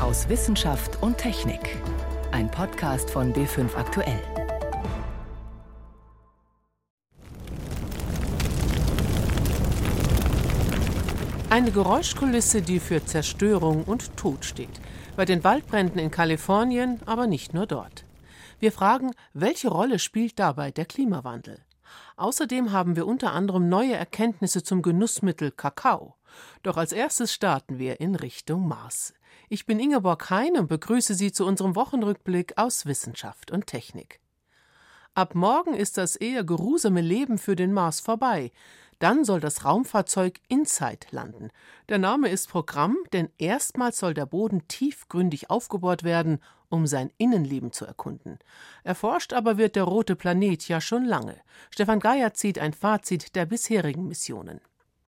aus Wissenschaft und Technik. Ein Podcast von B5 Aktuell. Eine Geräuschkulisse, die für Zerstörung und Tod steht. Bei den Waldbränden in Kalifornien, aber nicht nur dort. Wir fragen, welche Rolle spielt dabei der Klimawandel? Außerdem haben wir unter anderem neue Erkenntnisse zum Genussmittel Kakao. Doch als erstes starten wir in Richtung Mars. Ich bin Ingeborg Hein und begrüße Sie zu unserem Wochenrückblick aus Wissenschaft und Technik. Ab morgen ist das eher geruhsame Leben für den Mars vorbei. Dann soll das Raumfahrzeug InSight landen. Der Name ist Programm, denn erstmals soll der Boden tiefgründig aufgebohrt werden, um sein Innenleben zu erkunden. Erforscht aber wird der rote Planet ja schon lange. Stefan Geier zieht ein Fazit der bisherigen Missionen.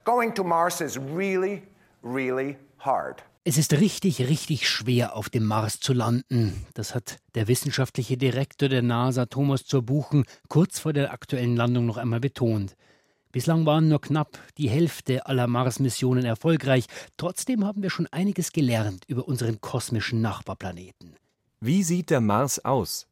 Going to Mars is really, really hard. Es ist richtig, richtig schwer, auf dem Mars zu landen. Das hat der wissenschaftliche Direktor der NASA, Thomas Zurbuchen, kurz vor der aktuellen Landung noch einmal betont. Bislang waren nur knapp die Hälfte aller Mars-Missionen erfolgreich. Trotzdem haben wir schon einiges gelernt über unseren kosmischen Nachbarplaneten. Wie sieht der Mars aus?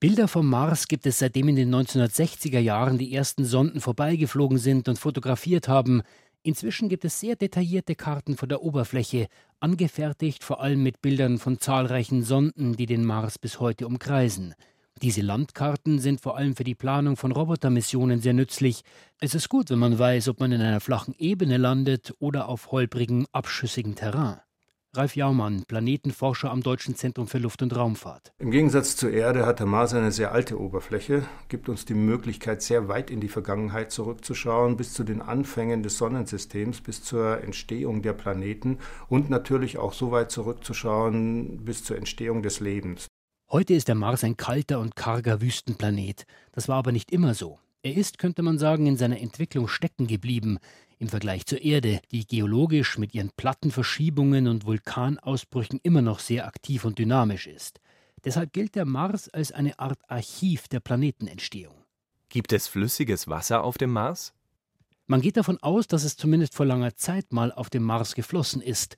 Bilder vom Mars gibt es seitdem in den 1960er Jahren die ersten Sonden vorbeigeflogen sind und fotografiert haben. Inzwischen gibt es sehr detaillierte Karten von der Oberfläche, angefertigt vor allem mit Bildern von zahlreichen Sonden, die den Mars bis heute umkreisen. Diese Landkarten sind vor allem für die Planung von Robotermissionen sehr nützlich. Es ist gut, wenn man weiß, ob man in einer flachen Ebene landet oder auf holprigem, abschüssigem Terrain. Ralf Jaumann, Planetenforscher am Deutschen Zentrum für Luft- und Raumfahrt. Im Gegensatz zur Erde hat der Mars eine sehr alte Oberfläche, gibt uns die Möglichkeit, sehr weit in die Vergangenheit zurückzuschauen, bis zu den Anfängen des Sonnensystems, bis zur Entstehung der Planeten und natürlich auch so weit zurückzuschauen bis zur Entstehung des Lebens. Heute ist der Mars ein kalter und karger Wüstenplanet. Das war aber nicht immer so. Er ist, könnte man sagen, in seiner Entwicklung stecken geblieben im Vergleich zur Erde, die geologisch mit ihren Plattenverschiebungen und Vulkanausbrüchen immer noch sehr aktiv und dynamisch ist. Deshalb gilt der Mars als eine Art Archiv der Planetenentstehung. Gibt es flüssiges Wasser auf dem Mars? Man geht davon aus, dass es zumindest vor langer Zeit mal auf dem Mars geflossen ist.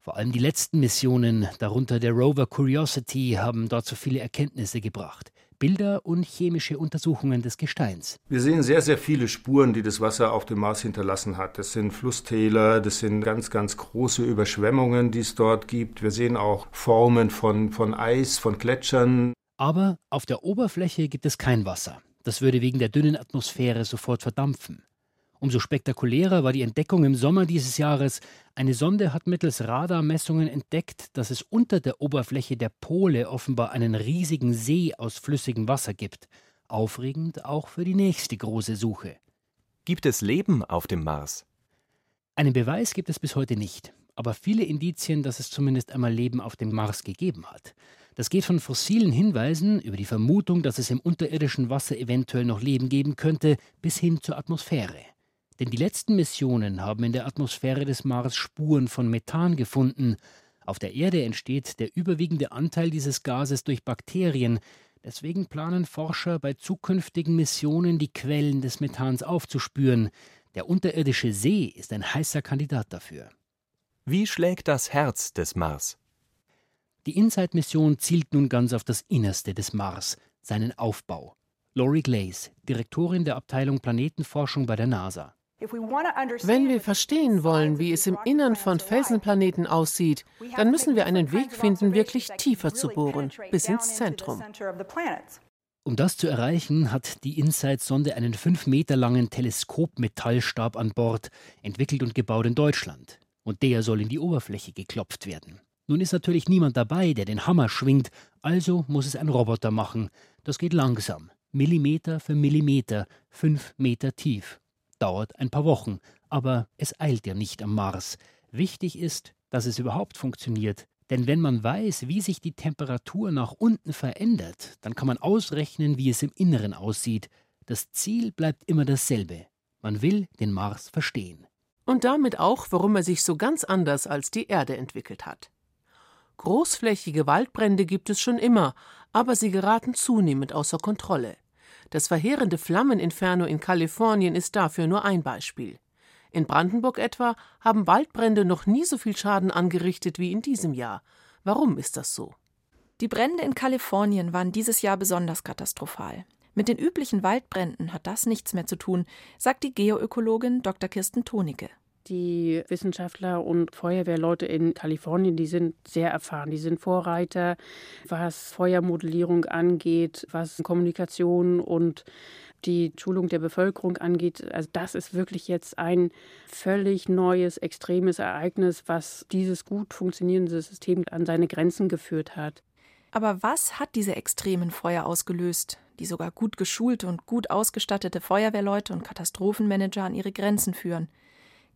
Vor allem die letzten Missionen, darunter der Rover Curiosity, haben dazu viele Erkenntnisse gebracht. Bilder und chemische Untersuchungen des Gesteins. Wir sehen sehr, sehr viele Spuren, die das Wasser auf dem Mars hinterlassen hat. Das sind Flusstäler, das sind ganz, ganz große Überschwemmungen, die es dort gibt. Wir sehen auch Formen von, von Eis, von Gletschern. Aber auf der Oberfläche gibt es kein Wasser. Das würde wegen der dünnen Atmosphäre sofort verdampfen. Umso spektakulärer war die Entdeckung im Sommer dieses Jahres. Eine Sonde hat mittels Radarmessungen entdeckt, dass es unter der Oberfläche der Pole offenbar einen riesigen See aus flüssigem Wasser gibt. Aufregend auch für die nächste große Suche. Gibt es Leben auf dem Mars? Einen Beweis gibt es bis heute nicht, aber viele Indizien, dass es zumindest einmal Leben auf dem Mars gegeben hat. Das geht von fossilen Hinweisen über die Vermutung, dass es im unterirdischen Wasser eventuell noch Leben geben könnte, bis hin zur Atmosphäre. Denn die letzten Missionen haben in der Atmosphäre des Mars Spuren von Methan gefunden. Auf der Erde entsteht der überwiegende Anteil dieses Gases durch Bakterien. Deswegen planen Forscher bei zukünftigen Missionen die Quellen des Methans aufzuspüren. Der unterirdische See ist ein heißer Kandidat dafür. Wie schlägt das Herz des Mars? Die InSight-Mission zielt nun ganz auf das Innerste des Mars, seinen Aufbau. Lori Glaze, Direktorin der Abteilung Planetenforschung bei der NASA. Wenn wir verstehen wollen, wie es im Innern von Felsenplaneten aussieht, dann müssen wir einen Weg finden, wirklich tiefer zu bohren, bis ins Zentrum. Um das zu erreichen, hat die InSight-Sonde einen fünf Meter langen Teleskopmetallstab an Bord, entwickelt und gebaut in Deutschland. Und der soll in die Oberfläche geklopft werden. Nun ist natürlich niemand dabei, der den Hammer schwingt, also muss es ein Roboter machen. Das geht langsam, Millimeter für Millimeter, fünf Meter tief dauert ein paar Wochen, aber es eilt ja nicht am Mars. Wichtig ist, dass es überhaupt funktioniert. Denn wenn man weiß, wie sich die Temperatur nach unten verändert, dann kann man ausrechnen, wie es im Inneren aussieht. Das Ziel bleibt immer dasselbe. Man will den Mars verstehen. Und damit auch, warum er sich so ganz anders als die Erde entwickelt hat. Großflächige Waldbrände gibt es schon immer, aber sie geraten zunehmend außer Kontrolle. Das verheerende Flammeninferno in Kalifornien ist dafür nur ein Beispiel. In Brandenburg etwa haben Waldbrände noch nie so viel Schaden angerichtet wie in diesem Jahr. Warum ist das so? Die Brände in Kalifornien waren dieses Jahr besonders katastrophal. Mit den üblichen Waldbränden hat das nichts mehr zu tun, sagt die Geoökologin Dr. Kirsten Tonicke. Die Wissenschaftler und Feuerwehrleute in Kalifornien, die sind sehr erfahren. Die sind Vorreiter, was Feuermodellierung angeht, was Kommunikation und die Schulung der Bevölkerung angeht. Also das ist wirklich jetzt ein völlig neues, extremes Ereignis, was dieses gut funktionierende System an seine Grenzen geführt hat. Aber was hat diese extremen Feuer ausgelöst, die sogar gut geschulte und gut ausgestattete Feuerwehrleute und Katastrophenmanager an ihre Grenzen führen?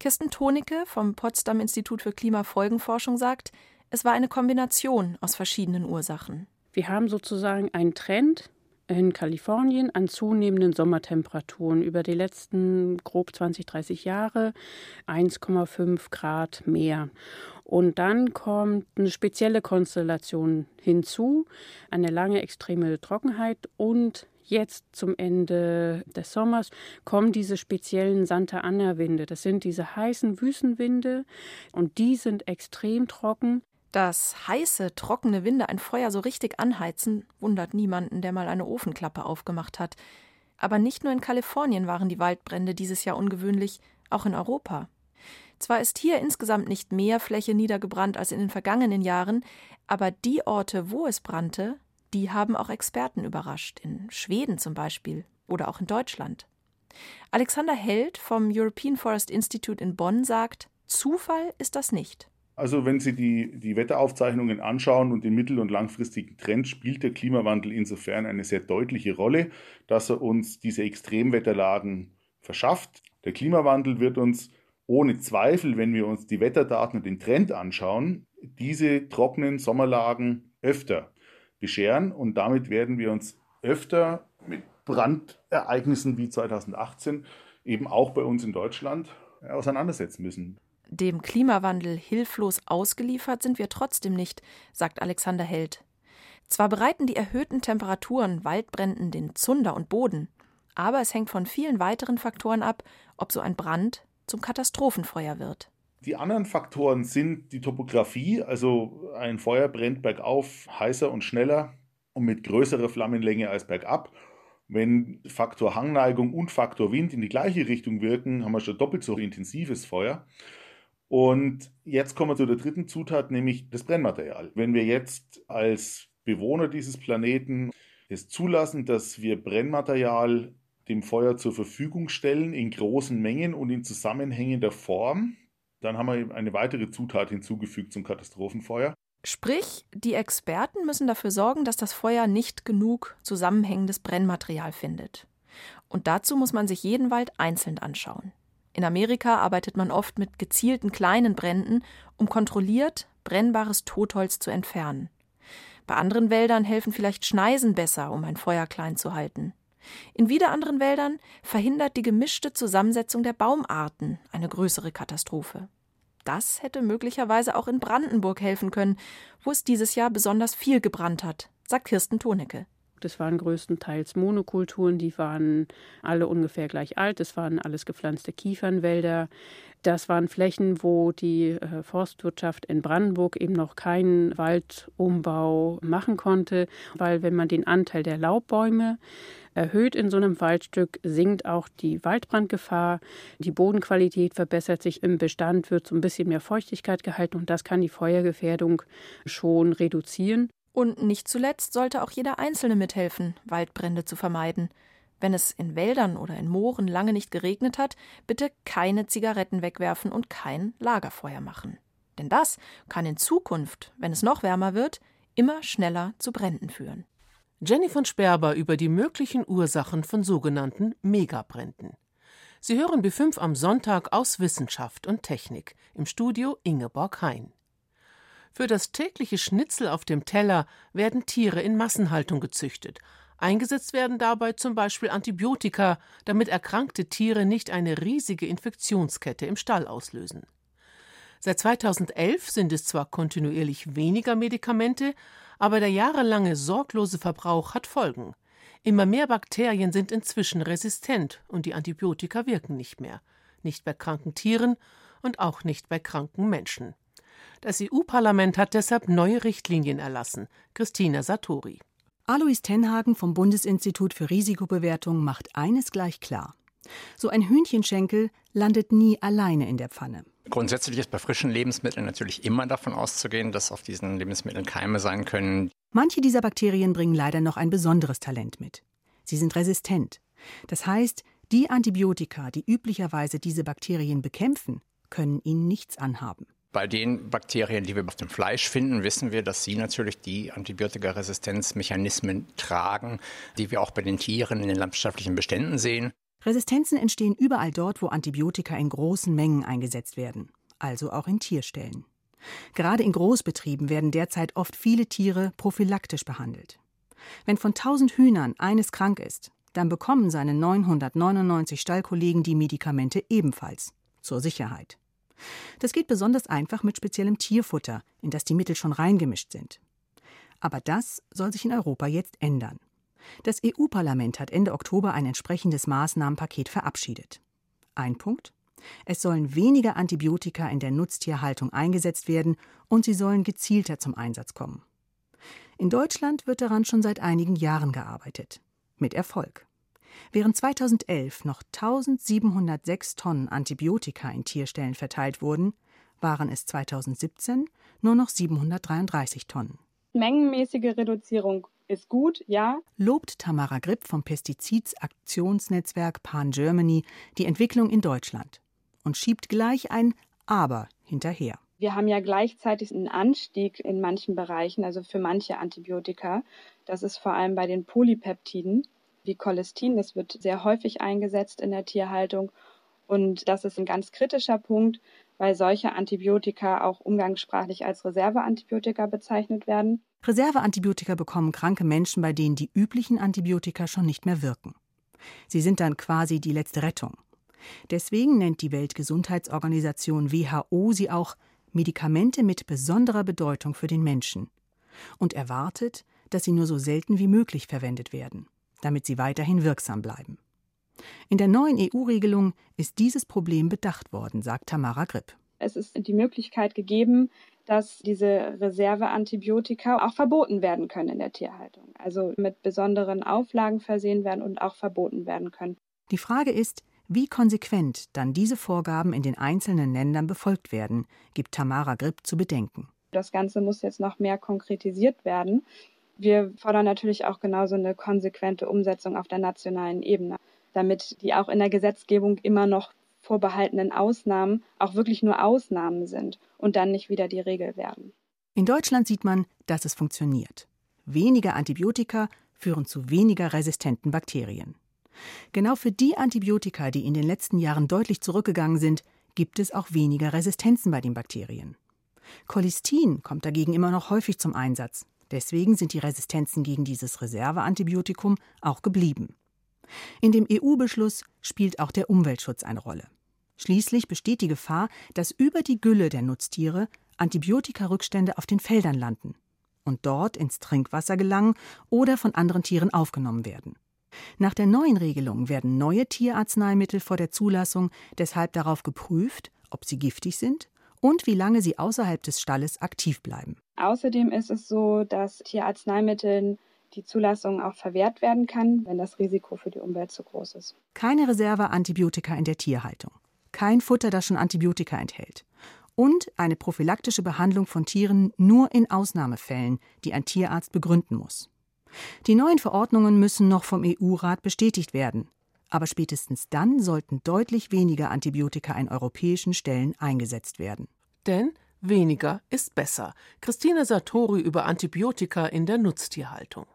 Kirsten Tonicke vom Potsdam Institut für Klimafolgenforschung sagt, es war eine Kombination aus verschiedenen Ursachen. Wir haben sozusagen einen Trend in Kalifornien an zunehmenden Sommertemperaturen über die letzten grob 20, 30 Jahre 1,5 Grad mehr. Und dann kommt eine spezielle Konstellation hinzu, eine lange extreme Trockenheit und jetzt zum Ende des Sommers kommen diese speziellen Santa Ana Winde. Das sind diese heißen Wüstenwinde und die sind extrem trocken. Dass heiße, trockene Winde ein Feuer so richtig anheizen, wundert niemanden, der mal eine Ofenklappe aufgemacht hat. Aber nicht nur in Kalifornien waren die Waldbrände dieses Jahr ungewöhnlich, auch in Europa. Zwar ist hier insgesamt nicht mehr Fläche niedergebrannt als in den vergangenen Jahren, aber die Orte, wo es brannte, die haben auch Experten überrascht, in Schweden zum Beispiel oder auch in Deutschland. Alexander Held vom European Forest Institute in Bonn sagt, Zufall ist das nicht. Also wenn Sie die, die Wetteraufzeichnungen anschauen und den mittel- und langfristigen Trend, spielt der Klimawandel insofern eine sehr deutliche Rolle, dass er uns diese Extremwetterlagen verschafft. Der Klimawandel wird uns ohne Zweifel, wenn wir uns die Wetterdaten und den Trend anschauen, diese trockenen Sommerlagen öfter bescheren und damit werden wir uns öfter mit Brandereignissen wie 2018 eben auch bei uns in Deutschland auseinandersetzen müssen. Dem Klimawandel hilflos ausgeliefert sind wir trotzdem nicht, sagt Alexander Held. Zwar bereiten die erhöhten Temperaturen Waldbränden den Zunder und Boden, aber es hängt von vielen weiteren Faktoren ab, ob so ein Brand zum Katastrophenfeuer wird. Die anderen Faktoren sind die Topografie, also ein Feuer brennt bergauf heißer und schneller und mit größerer Flammenlänge als bergab. Wenn Faktor Hangneigung und Faktor Wind in die gleiche Richtung wirken, haben wir schon doppelt so intensives Feuer. Und jetzt kommen wir zu der dritten Zutat, nämlich das Brennmaterial. Wenn wir jetzt als Bewohner dieses Planeten es zulassen, dass wir Brennmaterial dem Feuer zur Verfügung stellen in großen Mengen und in zusammenhängender Form, dann haben wir eine weitere Zutat hinzugefügt zum Katastrophenfeuer. Sprich, die Experten müssen dafür sorgen, dass das Feuer nicht genug zusammenhängendes Brennmaterial findet. Und dazu muss man sich jeden Wald einzeln anschauen. In Amerika arbeitet man oft mit gezielten kleinen Bränden, um kontrolliert brennbares Totholz zu entfernen. Bei anderen Wäldern helfen vielleicht Schneisen besser, um ein Feuer klein zu halten. In wieder anderen Wäldern verhindert die gemischte Zusammensetzung der Baumarten eine größere Katastrophe. Das hätte möglicherweise auch in Brandenburg helfen können, wo es dieses Jahr besonders viel gebrannt hat, sagt Kirsten Tonecke. Das waren größtenteils Monokulturen, die waren alle ungefähr gleich alt. Das waren alles gepflanzte Kiefernwälder. Das waren Flächen, wo die äh, Forstwirtschaft in Brandenburg eben noch keinen Waldumbau machen konnte, weil wenn man den Anteil der Laubbäume erhöht in so einem Waldstück, sinkt auch die Waldbrandgefahr. Die Bodenqualität verbessert sich im Bestand, wird so ein bisschen mehr Feuchtigkeit gehalten und das kann die Feuergefährdung schon reduzieren. Und nicht zuletzt sollte auch jeder Einzelne mithelfen, Waldbrände zu vermeiden. Wenn es in Wäldern oder in Mooren lange nicht geregnet hat, bitte keine Zigaretten wegwerfen und kein Lagerfeuer machen. Denn das kann in Zukunft, wenn es noch wärmer wird, immer schneller zu Bränden führen. Jenny von Sperber über die möglichen Ursachen von sogenannten Megabränden. Sie hören B5 am Sonntag aus Wissenschaft und Technik im Studio Ingeborg Hein. Für das tägliche Schnitzel auf dem Teller werden Tiere in Massenhaltung gezüchtet. Eingesetzt werden dabei zum Beispiel Antibiotika, damit erkrankte Tiere nicht eine riesige Infektionskette im Stall auslösen. Seit 2011 sind es zwar kontinuierlich weniger Medikamente, aber der jahrelange sorglose Verbrauch hat Folgen. Immer mehr Bakterien sind inzwischen resistent und die Antibiotika wirken nicht mehr. Nicht bei kranken Tieren und auch nicht bei kranken Menschen. Das EU-Parlament hat deshalb neue Richtlinien erlassen. Christina Satori. Alois Tenhagen vom Bundesinstitut für Risikobewertung macht eines gleich klar. So ein Hühnchenschenkel landet nie alleine in der Pfanne. Grundsätzlich ist bei frischen Lebensmitteln natürlich immer davon auszugehen, dass auf diesen Lebensmitteln Keime sein können. Manche dieser Bakterien bringen leider noch ein besonderes Talent mit. Sie sind resistent. Das heißt, die Antibiotika, die üblicherweise diese Bakterien bekämpfen, können ihnen nichts anhaben. Bei den Bakterien, die wir auf dem Fleisch finden, wissen wir, dass sie natürlich die Antibiotikaresistenzmechanismen tragen, die wir auch bei den Tieren in den landwirtschaftlichen Beständen sehen. Resistenzen entstehen überall dort, wo Antibiotika in großen Mengen eingesetzt werden, also auch in Tierstellen. Gerade in Großbetrieben werden derzeit oft viele Tiere prophylaktisch behandelt. Wenn von 1000 Hühnern eines krank ist, dann bekommen seine 999 Stallkollegen die Medikamente ebenfalls zur Sicherheit. Das geht besonders einfach mit speziellem Tierfutter, in das die Mittel schon reingemischt sind. Aber das soll sich in Europa jetzt ändern. Das EU-Parlament hat Ende Oktober ein entsprechendes Maßnahmenpaket verabschiedet. Ein Punkt? Es sollen weniger Antibiotika in der Nutztierhaltung eingesetzt werden und sie sollen gezielter zum Einsatz kommen. In Deutschland wird daran schon seit einigen Jahren gearbeitet. Mit Erfolg. Während 2011 noch 1706 Tonnen Antibiotika in Tierstellen verteilt wurden, waren es 2017 nur noch 733 Tonnen. Mengenmäßige Reduzierung ist gut, ja. Lobt Tamara Gripp vom Pestizidaktionsnetzwerk Pan Germany die Entwicklung in Deutschland und schiebt gleich ein Aber hinterher. Wir haben ja gleichzeitig einen Anstieg in manchen Bereichen, also für manche Antibiotika. Das ist vor allem bei den Polypeptiden wie Cholestin. Das wird sehr häufig eingesetzt in der Tierhaltung. Und das ist ein ganz kritischer Punkt, weil solche Antibiotika auch umgangssprachlich als Reserveantibiotika bezeichnet werden. Reserveantibiotika bekommen kranke Menschen, bei denen die üblichen Antibiotika schon nicht mehr wirken. Sie sind dann quasi die letzte Rettung. Deswegen nennt die Weltgesundheitsorganisation WHO sie auch Medikamente mit besonderer Bedeutung für den Menschen und erwartet, dass sie nur so selten wie möglich verwendet werden, damit sie weiterhin wirksam bleiben. In der neuen EU-Regelung ist dieses Problem bedacht worden, sagt Tamara Gripp. Es ist die Möglichkeit gegeben, dass diese Reserveantibiotika auch verboten werden können in der Tierhaltung. Also mit besonderen Auflagen versehen werden und auch verboten werden können. Die Frage ist, wie konsequent dann diese Vorgaben in den einzelnen Ländern befolgt werden, gibt Tamara Gripp zu bedenken. Das Ganze muss jetzt noch mehr konkretisiert werden. Wir fordern natürlich auch genauso eine konsequente Umsetzung auf der nationalen Ebene, damit die auch in der Gesetzgebung immer noch vorbehaltenen Ausnahmen auch wirklich nur Ausnahmen sind und dann nicht wieder die Regel werden. In Deutschland sieht man, dass es funktioniert. Weniger Antibiotika führen zu weniger resistenten Bakterien. Genau für die Antibiotika, die in den letzten Jahren deutlich zurückgegangen sind, gibt es auch weniger Resistenzen bei den Bakterien. Cholistin kommt dagegen immer noch häufig zum Einsatz. Deswegen sind die Resistenzen gegen dieses Reserveantibiotikum auch geblieben. In dem EU-Beschluss spielt auch der Umweltschutz eine Rolle. Schließlich besteht die Gefahr, dass über die Gülle der Nutztiere Antibiotikarückstände auf den Feldern landen und dort ins Trinkwasser gelangen oder von anderen Tieren aufgenommen werden. Nach der neuen Regelung werden neue Tierarzneimittel vor der Zulassung deshalb darauf geprüft, ob sie giftig sind und wie lange sie außerhalb des Stalles aktiv bleiben. Außerdem ist es so, dass Tierarzneimitteln die Zulassung auch verwehrt werden kann, wenn das Risiko für die Umwelt zu groß ist. Keine Reserveantibiotika in der Tierhaltung. Kein Futter, das schon Antibiotika enthält. Und eine prophylaktische Behandlung von Tieren nur in Ausnahmefällen, die ein Tierarzt begründen muss. Die neuen Verordnungen müssen noch vom EU-Rat bestätigt werden. Aber spätestens dann sollten deutlich weniger Antibiotika in europäischen Stellen eingesetzt werden. Denn weniger ist besser. Christine Sartori über Antibiotika in der Nutztierhaltung.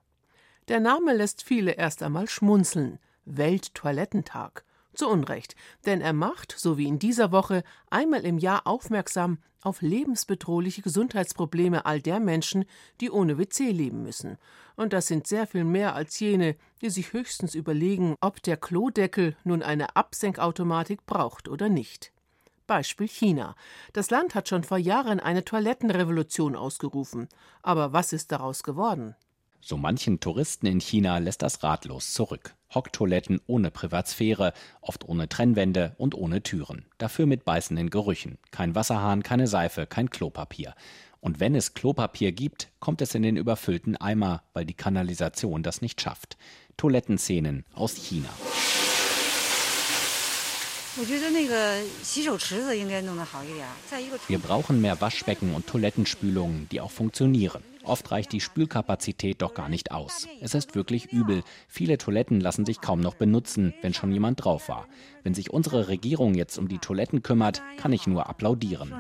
Der Name lässt viele erst einmal schmunzeln. Welttoilettentag. Zu Unrecht, denn er macht, so wie in dieser Woche, einmal im Jahr aufmerksam auf lebensbedrohliche Gesundheitsprobleme all der Menschen, die ohne WC leben müssen. Und das sind sehr viel mehr als jene, die sich höchstens überlegen, ob der Klodeckel nun eine Absenkautomatik braucht oder nicht. Beispiel China. Das Land hat schon vor Jahren eine Toilettenrevolution ausgerufen. Aber was ist daraus geworden? So manchen Touristen in China lässt das ratlos zurück. Hocktoiletten ohne Privatsphäre, oft ohne Trennwände und ohne Türen. Dafür mit beißenden Gerüchen. Kein Wasserhahn, keine Seife, kein Klopapier. Und wenn es Klopapier gibt, kommt es in den überfüllten Eimer, weil die Kanalisation das nicht schafft. Toilettenszenen aus China. Wir brauchen mehr Waschbecken und Toilettenspülungen, die auch funktionieren. Oft reicht die Spülkapazität doch gar nicht aus. Es ist wirklich übel. Viele Toiletten lassen sich kaum noch benutzen, wenn schon jemand drauf war. Wenn sich unsere Regierung jetzt um die Toiletten kümmert, kann ich nur applaudieren.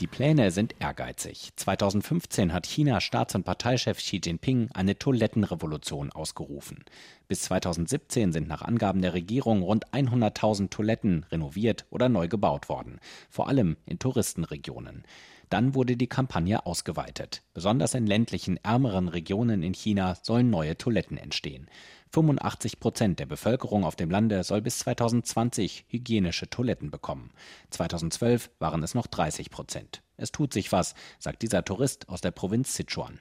Die Pläne sind ehrgeizig. 2015 hat China Staats- und Parteichef Xi Jinping eine Toilettenrevolution ausgerufen. Bis 2017 sind nach Angaben der Regierung rund 100.000 Toiletten renoviert oder neu gebaut worden, vor allem in Touristenregionen. Dann wurde die Kampagne ausgeweitet. Besonders in ländlichen, ärmeren Regionen in China sollen neue Toiletten entstehen. 85 Prozent der Bevölkerung auf dem Lande soll bis 2020 hygienische Toiletten bekommen. 2012 waren es noch 30 Prozent. Es tut sich was, sagt dieser Tourist aus der Provinz Sichuan.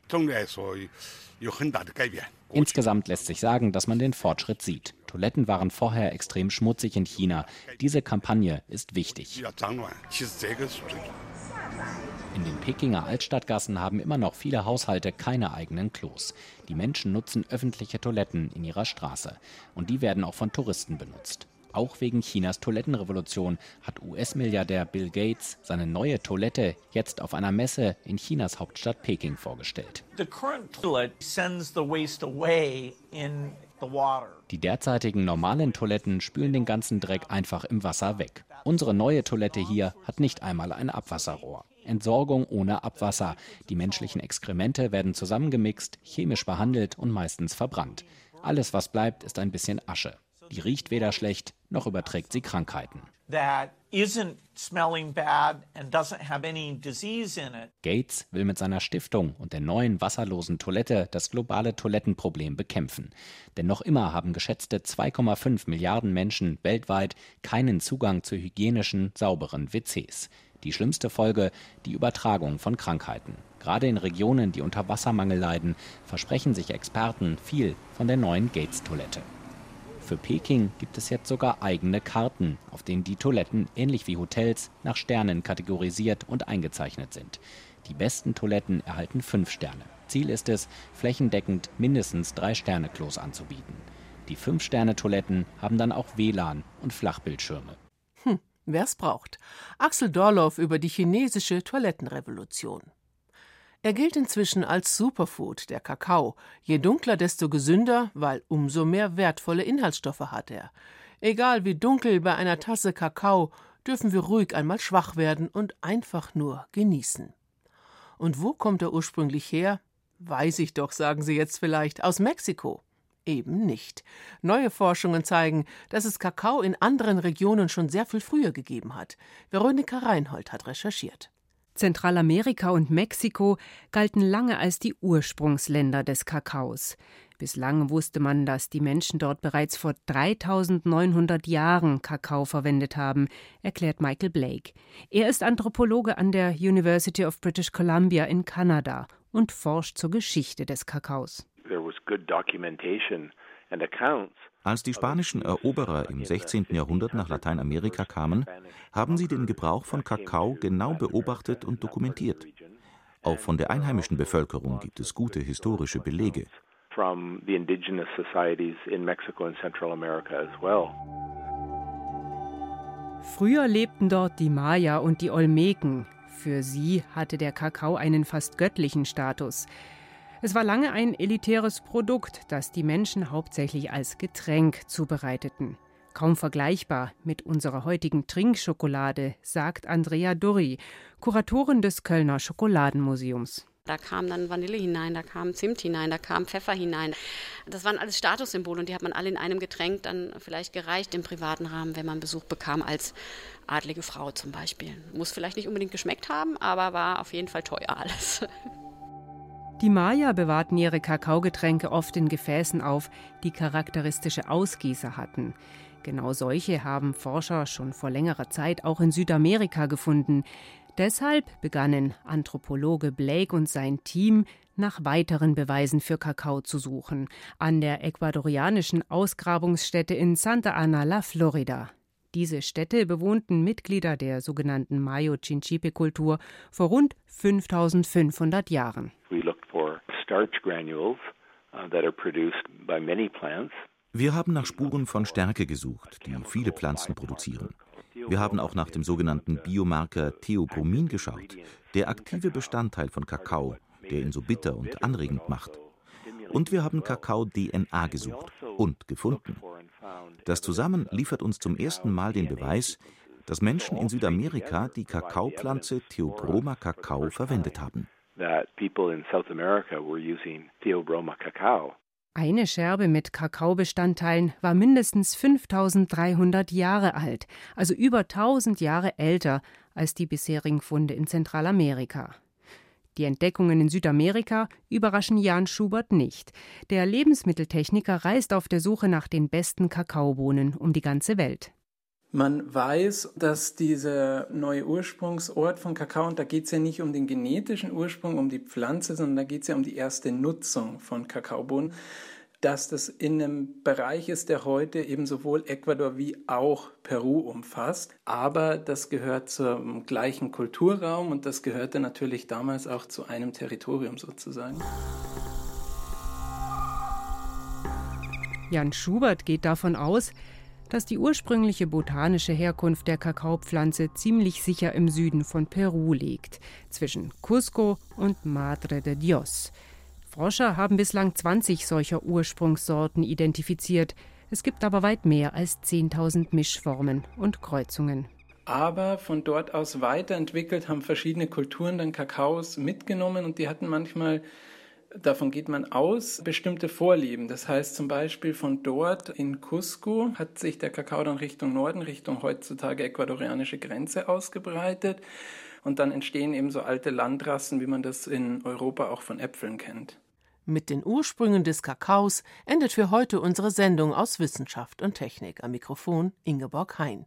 Insgesamt lässt sich sagen, dass man den Fortschritt sieht. Toiletten waren vorher extrem schmutzig in China. Diese Kampagne ist wichtig. In den Pekinger Altstadtgassen haben immer noch viele Haushalte keine eigenen Klos. Die Menschen nutzen öffentliche Toiletten in ihrer Straße. Und die werden auch von Touristen benutzt. Auch wegen Chinas Toilettenrevolution hat US-Milliardär Bill Gates seine neue Toilette jetzt auf einer Messe in Chinas Hauptstadt Peking vorgestellt. Die derzeitigen normalen Toiletten spülen den ganzen Dreck einfach im Wasser weg. Unsere neue Toilette hier hat nicht einmal ein Abwasserrohr. Entsorgung ohne Abwasser. Die menschlichen Exkremente werden zusammengemixt, chemisch behandelt und meistens verbrannt. Alles, was bleibt, ist ein bisschen Asche. Die riecht weder schlecht, noch überträgt sie Krankheiten. Gates will mit seiner Stiftung und der neuen wasserlosen Toilette das globale Toilettenproblem bekämpfen. Denn noch immer haben geschätzte 2,5 Milliarden Menschen weltweit keinen Zugang zu hygienischen, sauberen WCs. Die schlimmste Folge die Übertragung von Krankheiten. Gerade in Regionen, die unter Wassermangel leiden, versprechen sich Experten viel von der neuen Gates-Toilette. Für Peking gibt es jetzt sogar eigene Karten, auf denen die Toiletten ähnlich wie Hotels nach Sternen kategorisiert und eingezeichnet sind. Die besten Toiletten erhalten fünf Sterne. Ziel ist es, flächendeckend mindestens drei Sterne-Klos anzubieten. Die Fünf-Sterne-Toiletten haben dann auch WLAN und Flachbildschirme. Wer es braucht. Axel Dorloff über die chinesische Toilettenrevolution. Er gilt inzwischen als Superfood, der Kakao. Je dunkler, desto gesünder, weil umso mehr wertvolle Inhaltsstoffe hat er. Egal wie dunkel bei einer Tasse Kakao, dürfen wir ruhig einmal schwach werden und einfach nur genießen. Und wo kommt er ursprünglich her? Weiß ich doch, sagen Sie jetzt vielleicht, aus Mexiko. Eben nicht. Neue Forschungen zeigen, dass es Kakao in anderen Regionen schon sehr viel früher gegeben hat. Veronika Reinhold hat recherchiert. Zentralamerika und Mexiko galten lange als die Ursprungsländer des Kakaos. Bislang wusste man, dass die Menschen dort bereits vor 3900 Jahren Kakao verwendet haben, erklärt Michael Blake. Er ist Anthropologe an der University of British Columbia in Kanada und forscht zur Geschichte des Kakaos. Als die spanischen Eroberer im 16. Jahrhundert nach Lateinamerika kamen, haben sie den Gebrauch von Kakao genau beobachtet und dokumentiert. Auch von der einheimischen Bevölkerung gibt es gute historische Belege. Früher lebten dort die Maya und die Olmeken. Für sie hatte der Kakao einen fast göttlichen Status. Es war lange ein elitäres Produkt, das die Menschen hauptsächlich als Getränk zubereiteten. Kaum vergleichbar mit unserer heutigen Trinkschokolade, sagt Andrea Durri, Kuratorin des Kölner Schokoladenmuseums. Da kam dann Vanille hinein, da kam Zimt hinein, da kam Pfeffer hinein. Das waren alles Statussymbole und die hat man alle in einem Getränk dann vielleicht gereicht im privaten Rahmen, wenn man Besuch bekam als adlige Frau zum Beispiel. Muss vielleicht nicht unbedingt geschmeckt haben, aber war auf jeden Fall teuer alles. Die Maya bewahrten ihre Kakaogetränke oft in Gefäßen auf, die charakteristische Ausgießer hatten. Genau solche haben Forscher schon vor längerer Zeit auch in Südamerika gefunden. Deshalb begannen Anthropologe Blake und sein Team nach weiteren Beweisen für Kakao zu suchen, an der ecuadorianischen Ausgrabungsstätte in Santa Ana la Florida. Diese Städte bewohnten Mitglieder der sogenannten Mayo-Chinchipe-Kultur vor rund 5500 Jahren. Wir haben nach Spuren von Stärke gesucht, die viele Pflanzen produzieren. Wir haben auch nach dem sogenannten Biomarker Theobromin geschaut, der aktive Bestandteil von Kakao, der ihn so bitter und anregend macht. Und wir haben Kakao-DNA gesucht und gefunden. Das zusammen liefert uns zum ersten Mal den Beweis, dass Menschen in Südamerika die Kakaopflanze Theobroma cacao verwendet haben. Eine Scherbe mit Kakaobestandteilen war mindestens 5300 Jahre alt, also über 1000 Jahre älter als die bisherigen Funde in Zentralamerika. Die Entdeckungen in Südamerika überraschen Jan Schubert nicht. Der Lebensmitteltechniker reist auf der Suche nach den besten Kakaobohnen um die ganze Welt. Man weiß, dass dieser neue Ursprungsort von Kakao, und da geht es ja nicht um den genetischen Ursprung, um die Pflanze, sondern da geht es ja um die erste Nutzung von Kakaobohnen, dass das in einem Bereich ist, der heute eben sowohl Ecuador wie auch Peru umfasst. Aber das gehört zum gleichen Kulturraum und das gehörte natürlich damals auch zu einem Territorium sozusagen. Jan Schubert geht davon aus, dass die ursprüngliche botanische Herkunft der Kakaopflanze ziemlich sicher im Süden von Peru liegt, zwischen Cusco und Madre de Dios. Forscher haben bislang 20 solcher Ursprungssorten identifiziert. Es gibt aber weit mehr als 10.000 Mischformen und Kreuzungen. Aber von dort aus weiterentwickelt haben verschiedene Kulturen dann Kakaos mitgenommen und die hatten manchmal, davon geht man aus, bestimmte Vorlieben. Das heißt zum Beispiel von dort in Cusco hat sich der Kakao dann Richtung Norden, Richtung heutzutage ecuadorianische Grenze ausgebreitet. Und dann entstehen eben so alte Landrassen, wie man das in Europa auch von Äpfeln kennt. Mit den Ursprüngen des Kakaos endet für heute unsere Sendung aus Wissenschaft und Technik. Am Mikrofon Ingeborg Hein.